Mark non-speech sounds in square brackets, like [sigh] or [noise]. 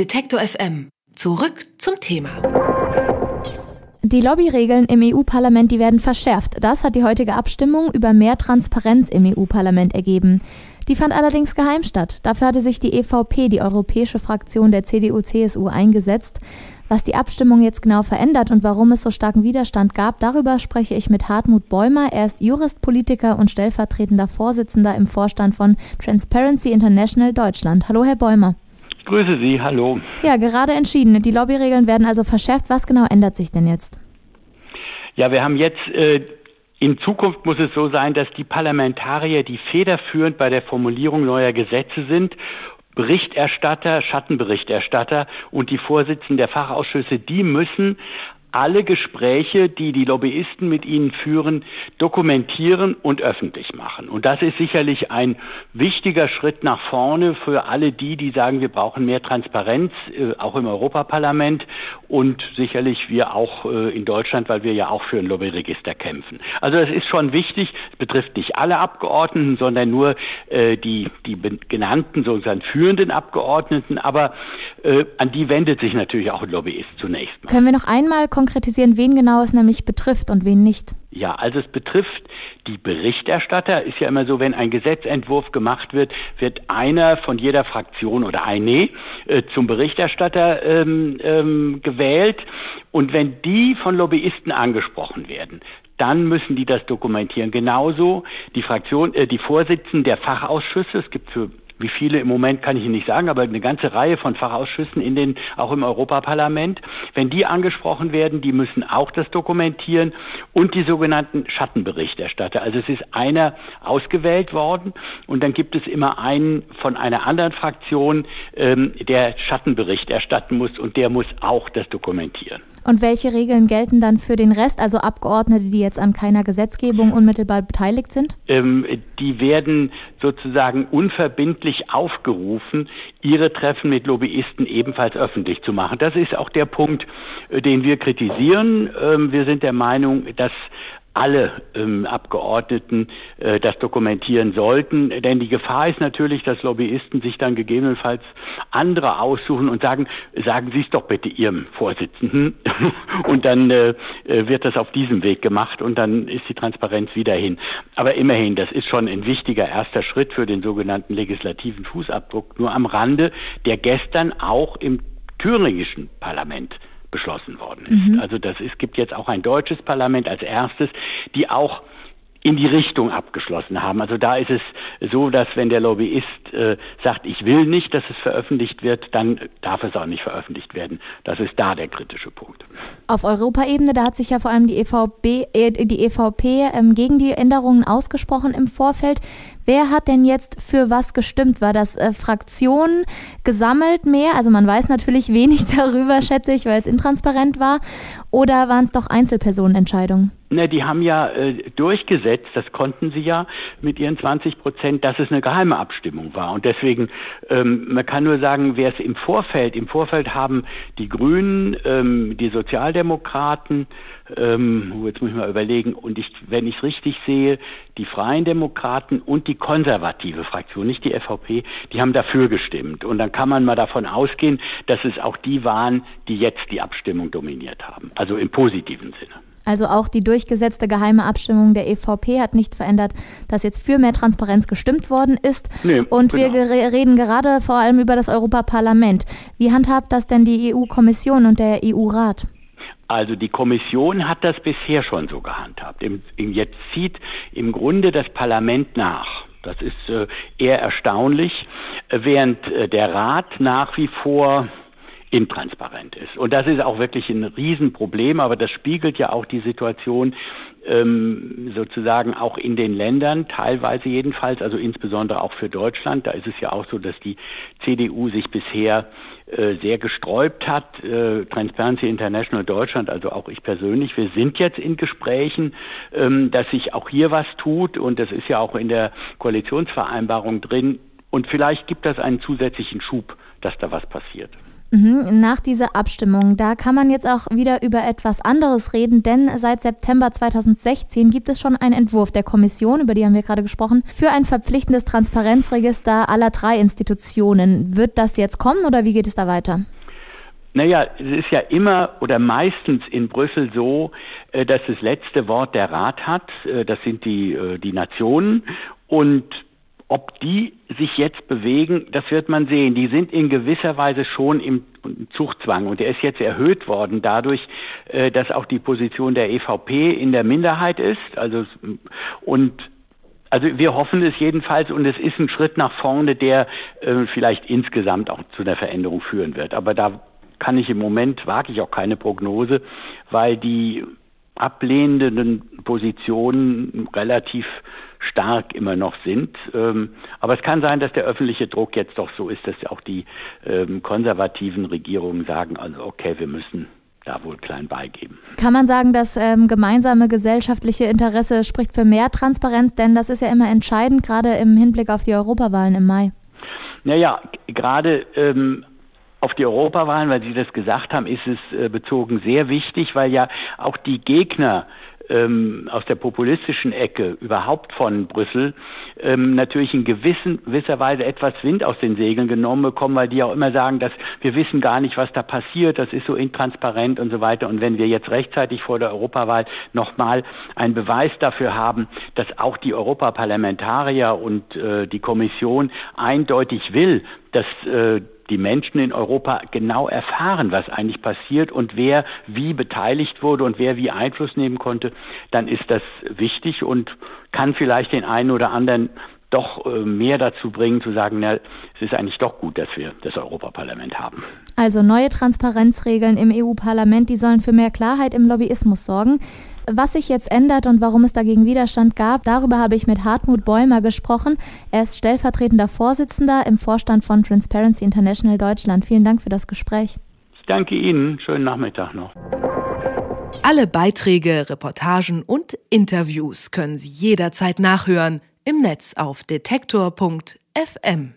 Detektor FM. Zurück zum Thema. Die Lobbyregeln im EU-Parlament, die werden verschärft. Das hat die heutige Abstimmung über mehr Transparenz im EU-Parlament ergeben. Die fand allerdings geheim statt. Dafür hatte sich die EVP, die europäische Fraktion der CDU-CSU, eingesetzt. Was die Abstimmung jetzt genau verändert und warum es so starken Widerstand gab, darüber spreche ich mit Hartmut Bäumer. Er ist Jurist, Politiker und stellvertretender Vorsitzender im Vorstand von Transparency International Deutschland. Hallo, Herr Bäumer. Ich grüße Sie, hallo. Ja, gerade entschieden. Die Lobbyregeln werden also verschärft. Was genau ändert sich denn jetzt? Ja, wir haben jetzt äh, in Zukunft muss es so sein, dass die Parlamentarier, die federführend bei der Formulierung neuer Gesetze sind Berichterstatter, Schattenberichterstatter und die Vorsitzenden der Fachausschüsse, die müssen alle Gespräche, die die Lobbyisten mit ihnen führen, dokumentieren und öffentlich machen. Und das ist sicherlich ein wichtiger Schritt nach vorne für alle die, die sagen, wir brauchen mehr Transparenz, äh, auch im Europaparlament und sicherlich wir auch äh, in Deutschland, weil wir ja auch für ein Lobbyregister kämpfen. Also es ist schon wichtig, es betrifft nicht alle Abgeordneten, sondern nur äh, die, die genannten, sozusagen führenden Abgeordneten, aber an die wendet sich natürlich auch ein Lobbyist zunächst mal. Können wir noch einmal konkretisieren, wen genau es nämlich betrifft und wen nicht? Ja, also es betrifft die Berichterstatter. Ist ja immer so, wenn ein Gesetzentwurf gemacht wird, wird einer von jeder Fraktion oder eine äh, zum Berichterstatter ähm, ähm, gewählt. Und wenn die von Lobbyisten angesprochen werden, dann müssen die das dokumentieren. Genauso die Fraktion, äh, die Vorsitzenden der Fachausschüsse. Es gibt für wie viele im Moment kann ich Ihnen nicht sagen, aber eine ganze Reihe von Fachausschüssen in den, auch im Europaparlament. Wenn die angesprochen werden, die müssen auch das dokumentieren und die sogenannten Schattenberichterstatter. Also es ist einer ausgewählt worden und dann gibt es immer einen von einer anderen Fraktion, ähm, der Schattenbericht erstatten muss und der muss auch das dokumentieren. Und welche Regeln gelten dann für den Rest, also Abgeordnete, die jetzt an keiner Gesetzgebung unmittelbar beteiligt sind? Ähm, die werden sozusagen unverbindlich aufgerufen, ihre Treffen mit Lobbyisten ebenfalls öffentlich zu machen. Das ist auch der Punkt, äh, den wir kritisieren. Ähm, wir sind der Meinung, dass alle ähm, Abgeordneten äh, das dokumentieren sollten. Denn die Gefahr ist natürlich, dass Lobbyisten sich dann gegebenenfalls andere aussuchen und sagen, sagen Sie es doch bitte Ihrem Vorsitzenden. [laughs] und dann äh, äh, wird das auf diesem Weg gemacht und dann ist die Transparenz wieder hin. Aber immerhin, das ist schon ein wichtiger erster Schritt für den sogenannten legislativen Fußabdruck, nur am Rande, der gestern auch im thüringischen Parlament beschlossen worden ist. Mhm. Also das ist, gibt jetzt auch ein deutsches Parlament als erstes, die auch in die Richtung abgeschlossen haben. Also da ist es so, dass wenn der Lobbyist äh, sagt, ich will nicht, dass es veröffentlicht wird, dann darf es auch nicht veröffentlicht werden. Das ist da der kritische Punkt. Auf Europaebene, da hat sich ja vor allem die EVP, äh, die EVP ähm, gegen die Änderungen ausgesprochen im Vorfeld. Wer hat denn jetzt für was gestimmt? War das äh, Fraktionen gesammelt mehr? Also man weiß natürlich wenig [laughs] darüber, schätze ich, weil es intransparent war. Oder waren es doch Einzelpersonenentscheidungen? Ne, die haben ja äh, durchgesetzt, das konnten sie ja mit ihren 20 Prozent, dass es eine geheime Abstimmung war. Und deswegen, ähm, man kann nur sagen, wer es im Vorfeld, im Vorfeld haben die Grünen, ähm, die Sozialdemokraten, ähm, jetzt muss ich mal überlegen, und ich, wenn ich richtig sehe, die Freien Demokraten und die konservative Fraktion, nicht die FVP, die haben dafür gestimmt. Und dann kann man mal davon ausgehen, dass es auch die waren, die jetzt die Abstimmung dominiert haben. Also im positiven Sinne. Also auch die durchgesetzte geheime Abstimmung der EVP hat nicht verändert, dass jetzt für mehr Transparenz gestimmt worden ist. Nee, und genau. wir reden gerade vor allem über das Europaparlament. Wie handhabt das denn die EU-Kommission und der EU-Rat? Also die Kommission hat das bisher schon so gehandhabt. Jetzt zieht im Grunde das Parlament nach. Das ist äh, eher erstaunlich, während äh, der Rat nach wie vor intransparent ist. Und das ist auch wirklich ein Riesenproblem, aber das spiegelt ja auch die Situation ähm, sozusagen auch in den Ländern, teilweise jedenfalls, also insbesondere auch für Deutschland. Da ist es ja auch so, dass die CDU sich bisher äh, sehr gesträubt hat. Äh, Transparency International Deutschland, also auch ich persönlich, wir sind jetzt in Gesprächen, ähm, dass sich auch hier was tut und das ist ja auch in der Koalitionsvereinbarung drin. Und vielleicht gibt das einen zusätzlichen Schub dass da was passiert. Mhm, nach dieser Abstimmung, da kann man jetzt auch wieder über etwas anderes reden, denn seit September 2016 gibt es schon einen Entwurf der Kommission, über die haben wir gerade gesprochen, für ein verpflichtendes Transparenzregister aller drei Institutionen. Wird das jetzt kommen oder wie geht es da weiter? Naja, es ist ja immer oder meistens in Brüssel so, äh, dass das letzte Wort der Rat hat. Äh, das sind die, äh, die Nationen. Und ob die sich jetzt bewegen, das wird man sehen. Die sind in gewisser Weise schon im Zuchtzwang und der ist jetzt erhöht worden dadurch, dass auch die Position der EVP in der Minderheit ist. Also und also wir hoffen es jedenfalls und es ist ein Schritt nach vorne, der äh, vielleicht insgesamt auch zu einer Veränderung führen wird. Aber da kann ich im Moment, wage ich auch keine Prognose, weil die ablehnenden Positionen relativ stark immer noch sind. Ähm, aber es kann sein, dass der öffentliche Druck jetzt doch so ist, dass auch die ähm, konservativen Regierungen sagen, also okay, wir müssen da wohl klein beigeben. Kann man sagen, das ähm, gemeinsame gesellschaftliche Interesse spricht für mehr Transparenz, denn das ist ja immer entscheidend, gerade im Hinblick auf die Europawahlen im Mai. Naja, gerade ähm, auf die Europawahlen, weil Sie das gesagt haben, ist es äh, bezogen sehr wichtig, weil ja auch die Gegner ähm, aus der populistischen Ecke überhaupt von Brüssel ähm, natürlich in gewissen, gewisser Weise etwas Wind aus den Segeln genommen bekommen, weil die auch immer sagen, dass wir wissen gar nicht, was da passiert, das ist so intransparent und so weiter. Und wenn wir jetzt rechtzeitig vor der Europawahl nochmal einen Beweis dafür haben, dass auch die Europaparlamentarier und äh, die Kommission eindeutig will, dass äh, die Menschen in Europa genau erfahren, was eigentlich passiert und wer wie beteiligt wurde und wer wie Einfluss nehmen konnte, dann ist das wichtig und kann vielleicht den einen oder anderen doch äh, mehr dazu bringen, zu sagen, na, es ist eigentlich doch gut, dass wir das Europaparlament haben. Also neue Transparenzregeln im EU-Parlament, die sollen für mehr Klarheit im Lobbyismus sorgen. Was sich jetzt ändert und warum es dagegen Widerstand gab, darüber habe ich mit Hartmut Bäumer gesprochen. Er ist stellvertretender Vorsitzender im Vorstand von Transparency International Deutschland. Vielen Dank für das Gespräch. Ich danke Ihnen. Schönen Nachmittag noch. Alle Beiträge, Reportagen und Interviews können Sie jederzeit nachhören im Netz auf detektor.fm.